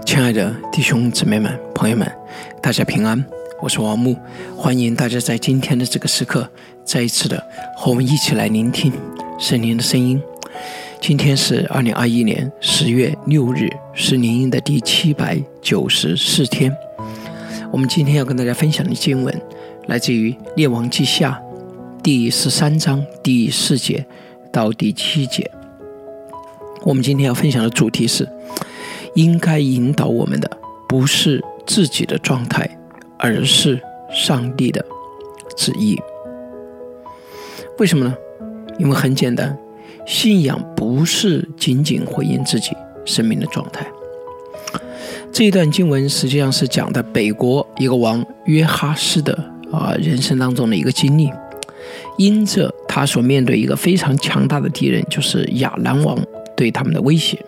亲爱的弟兄姊妹们、朋友们，大家平安，我是王木，欢迎大家在今天的这个时刻，再一次的和我们一起来聆听圣灵的声音。今天是二零二一年十月六日，是灵音的第七百九十四天。我们今天要跟大家分享的经文，来自于《列王记下》第十三章第四节到第七节。我们今天要分享的主题是。应该引导我们的不是自己的状态，而是上帝的旨意。为什么呢？因为很简单，信仰不是仅仅回应自己生命的状态。这一段经文实际上是讲的北国一个王约哈斯的啊人生当中的一个经历，因着他所面对一个非常强大的敌人，就是亚兰王对他们的威胁。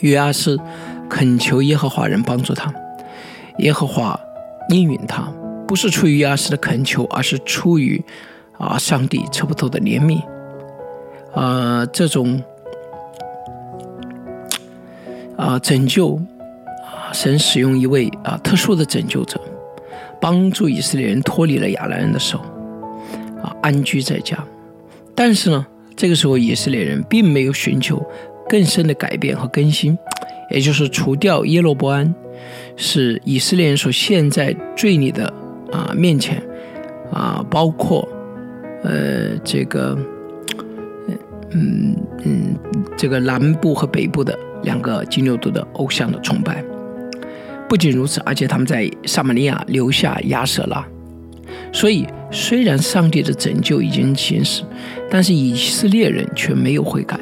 约阿斯恳求耶和华人帮助他，耶和华应允他，不是出于约阿斯的恳求，而是出于啊上帝测不透的怜悯。啊，这种啊拯救啊，神使用一位啊特殊的拯救者，帮助以色列人脱离了亚兰人的手，啊安居在家。但是呢，这个时候以色列人并没有寻求。更深的改变和更新，也就是除掉耶罗伯安，是以色列人所陷在罪里的啊面前啊，包括呃这个嗯嗯这个南部和北部的两个金牛犊的偶像的崇拜。不仅如此，而且他们在撒玛利亚留下亚舍拉。所以，虽然上帝的拯救已经行使，但是以色列人却没有悔改。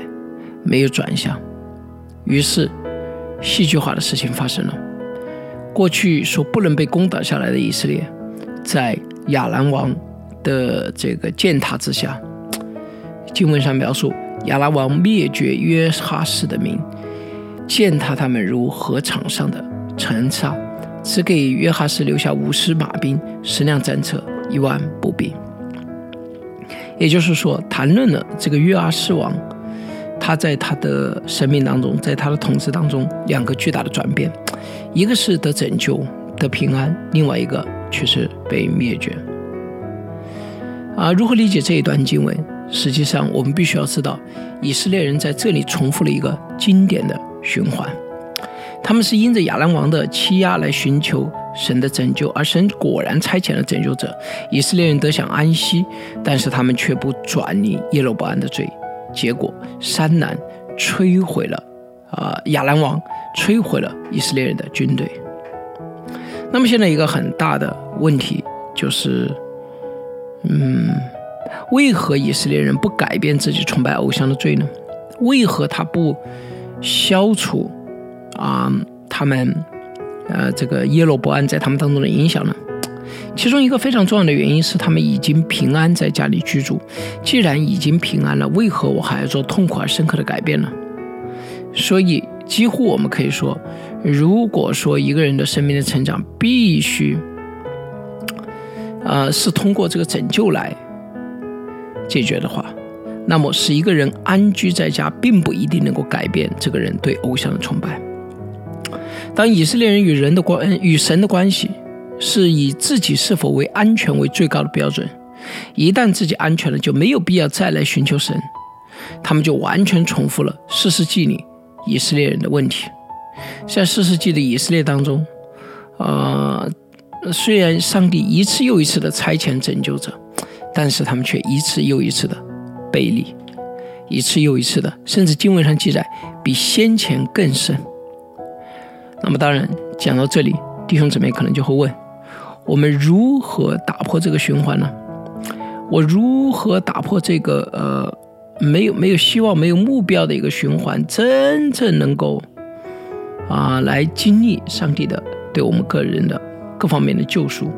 没有转向，于是戏剧化的事情发生了。过去所不能被攻打下来的以色列，在亚兰王的这个践踏之下，经文上描述亚兰王灭绝约哈斯的民，践踏他们如河场上的尘沙，只给约哈斯留下五十马兵、十辆战车、一万步兵。也就是说，谈论了这个约阿斯王。他在他的生命当中，在他的统治当中，两个巨大的转变，一个是得拯救、得平安，另外一个却是被灭绝。啊，如何理解这一段经文？实际上，我们必须要知道，以色列人在这里重复了一个经典的循环。他们是因着亚兰王的欺压来寻求神的拯救，而神果然差遣了拯救者，以色列人得享安息，但是他们却不转离耶路伯安的罪。结果，山南摧毁了啊，亚兰王摧毁了以色列人的军队。那么现在一个很大的问题就是，嗯，为何以色列人不改变自己崇拜偶像的罪呢？为何他不消除啊他们呃这个耶罗伯安在他们当中的影响呢？其中一个非常重要的原因是，他们已经平安在家里居住。既然已经平安了，为何我还要做痛苦而深刻的改变呢？所以，几乎我们可以说，如果说一个人的生命的成长必须，呃，是通过这个拯救来解决的话，那么使一个人安居在家，并不一定能够改变这个人对偶像的崇拜。当以色列人与人的关与神的关系。是以自己是否为安全为最高的标准，一旦自己安全了，就没有必要再来寻求神。他们就完全重复了四世纪里以色列人的问题。在四世纪的以色列当中，呃，虽然上帝一次又一次的差遣拯救者，但是他们却一次又一次的背离，一次又一次的，甚至经文上记载比先前更甚。那么，当然讲到这里，弟兄姊妹可能就会问。我们如何打破这个循环呢？我如何打破这个呃没有没有希望、没有目标的一个循环，真正能够啊来经历上帝的对我们个人的各方面的救赎，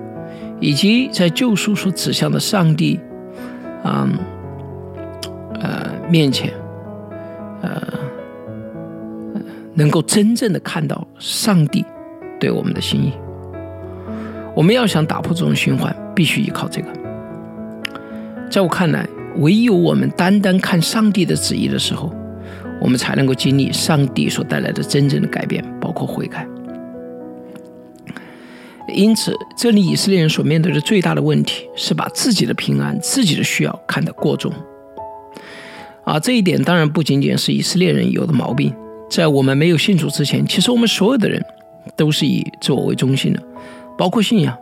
以及在救赎所指向的上帝啊呃面前呃能够真正的看到上帝对我们的心意。我们要想打破这种循环，必须依靠这个。在我看来，唯有我们单单看上帝的旨意的时候，我们才能够经历上帝所带来的真正的改变，包括悔改。因此，这里以色列人所面对的最大的问题是把自己的平安、自己的需要看得过重。啊，这一点当然不仅仅是以色列人有的毛病，在我们没有信主之前，其实我们所有的人都是以自我为中心的，包括信仰。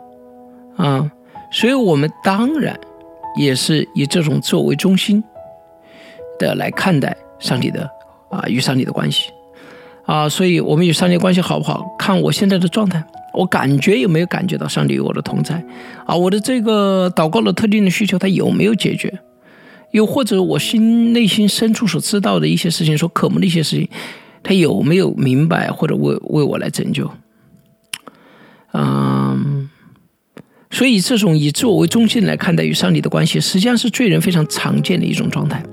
啊，所以我们当然也是以这种自我为中心的来看待上帝的啊与上帝的关系。啊，所以我们与上帝关系好不好，看我现在的状态。我感觉有没有感觉到上帝与我的同在？啊，我的这个祷告的特定的需求，他有没有解决？又或者我心内心深处所知道的一些事情，所渴慕的一些事情，他有没有明白或者为为我来拯救？嗯，所以这种以自我为中心来看待与上帝的关系，实际上是罪人非常常见的一种状态。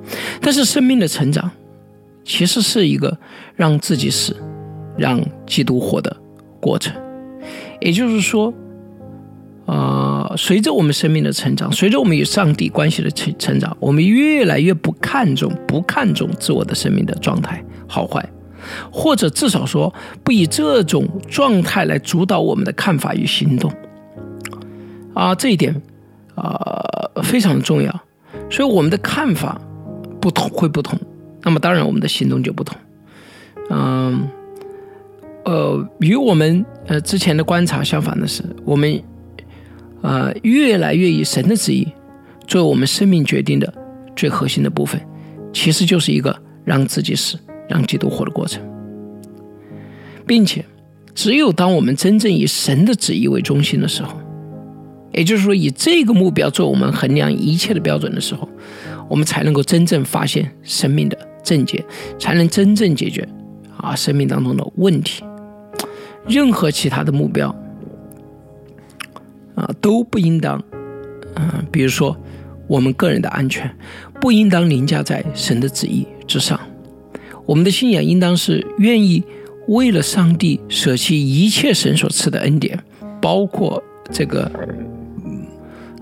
但是生命的成长，其实是一个让自己死，让基督活的过程。也就是说，啊，随着我们生命的成长，随着我们与上帝关系的成成长，我们越来越不看重、不看重自我的生命的状态好坏，或者至少说不以这种状态来主导我们的看法与行动。啊，这一点啊非常重要。所以我们的看法不同会不同，那么当然我们的行动就不同。嗯。呃，与我们呃之前的观察相反的是，我们呃越来越以神的旨意作为我们生命决定的最核心的部分，其实就是一个让自己死、让基督活的过程，并且只有当我们真正以神的旨意为中心的时候，也就是说以这个目标做我们衡量一切的标准的时候，我们才能够真正发现生命的症结，才能真正解决啊生命当中的问题。任何其他的目标啊，都不应当，嗯，比如说我们个人的安全，不应当凌驾在神的旨意之上。我们的信仰应当是愿意为了上帝舍弃一切神所赐的恩典，包括这个，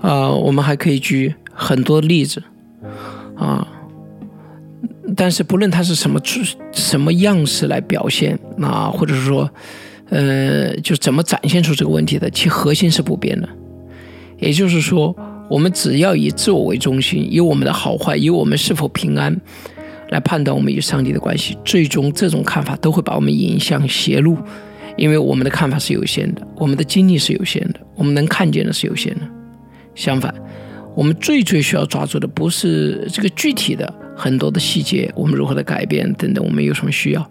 啊，我们还可以举很多例子，啊，但是不论它是什么出什么样式来表现啊，或者是说。呃，就怎么展现出这个问题的？其核心是不变的，也就是说，我们只要以自我为中心，以我们的好坏，以我们是否平安来判断我们与上帝的关系，最终这种看法都会把我们引向邪路，因为我们的看法是有限的，我们的精力是有限的，我们能看见的是有限的。相反，我们最最需要抓住的不是这个具体的很多的细节，我们如何的改变等等，我们有什么需要，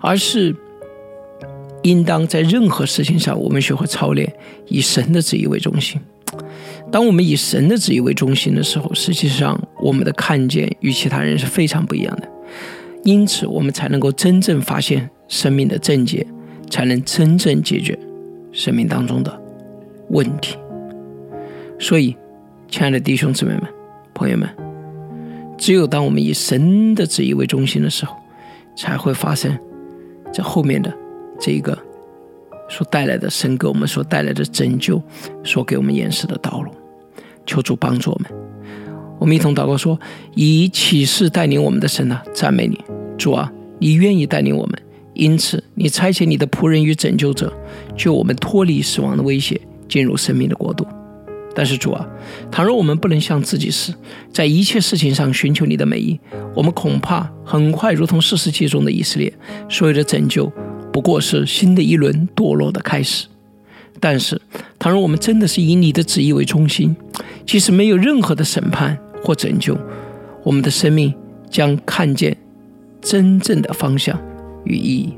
而是。应当在任何事情上，我们学会操练以神的旨意为中心。当我们以神的旨意为中心的时候，实际上我们的看见与其他人是非常不一样的。因此，我们才能够真正发现生命的症结，才能真正解决生命当中的问题。所以，亲爱的弟兄姊妹们、朋友们，只有当我们以神的旨意为中心的时候，才会发生这后面的。这一个所带来的神给我们所带来的拯救，所给我们演示的道路，求主帮助我们。我们一同祷告说：以启示带领我们的神啊，赞美你，主啊，你愿意带领我们，因此你差遣你的仆人与拯救者，救我们脱离死亡的威胁，进入生命的国度。但是主啊，倘若我们不能向自己死，在一切事情上寻求你的美意，我们恐怕很快如同四世纪中的以色列，所有的拯救。不过是新的一轮堕落的开始，但是，倘若我们真的是以你的旨意为中心，即使没有任何的审判或拯救，我们的生命将看见真正的方向与意义。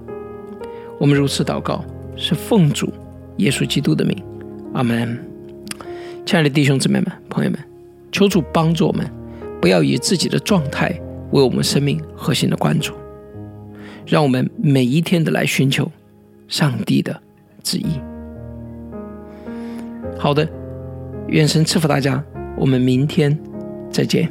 我们如此祷告，是奉主耶稣基督的名，阿门。亲爱的弟兄姊妹们、朋友们，求主帮助我们，不要以自己的状态为我们生命核心的关注。让我们每一天的来寻求上帝的旨意。好的，愿神赐福大家，我们明天再见。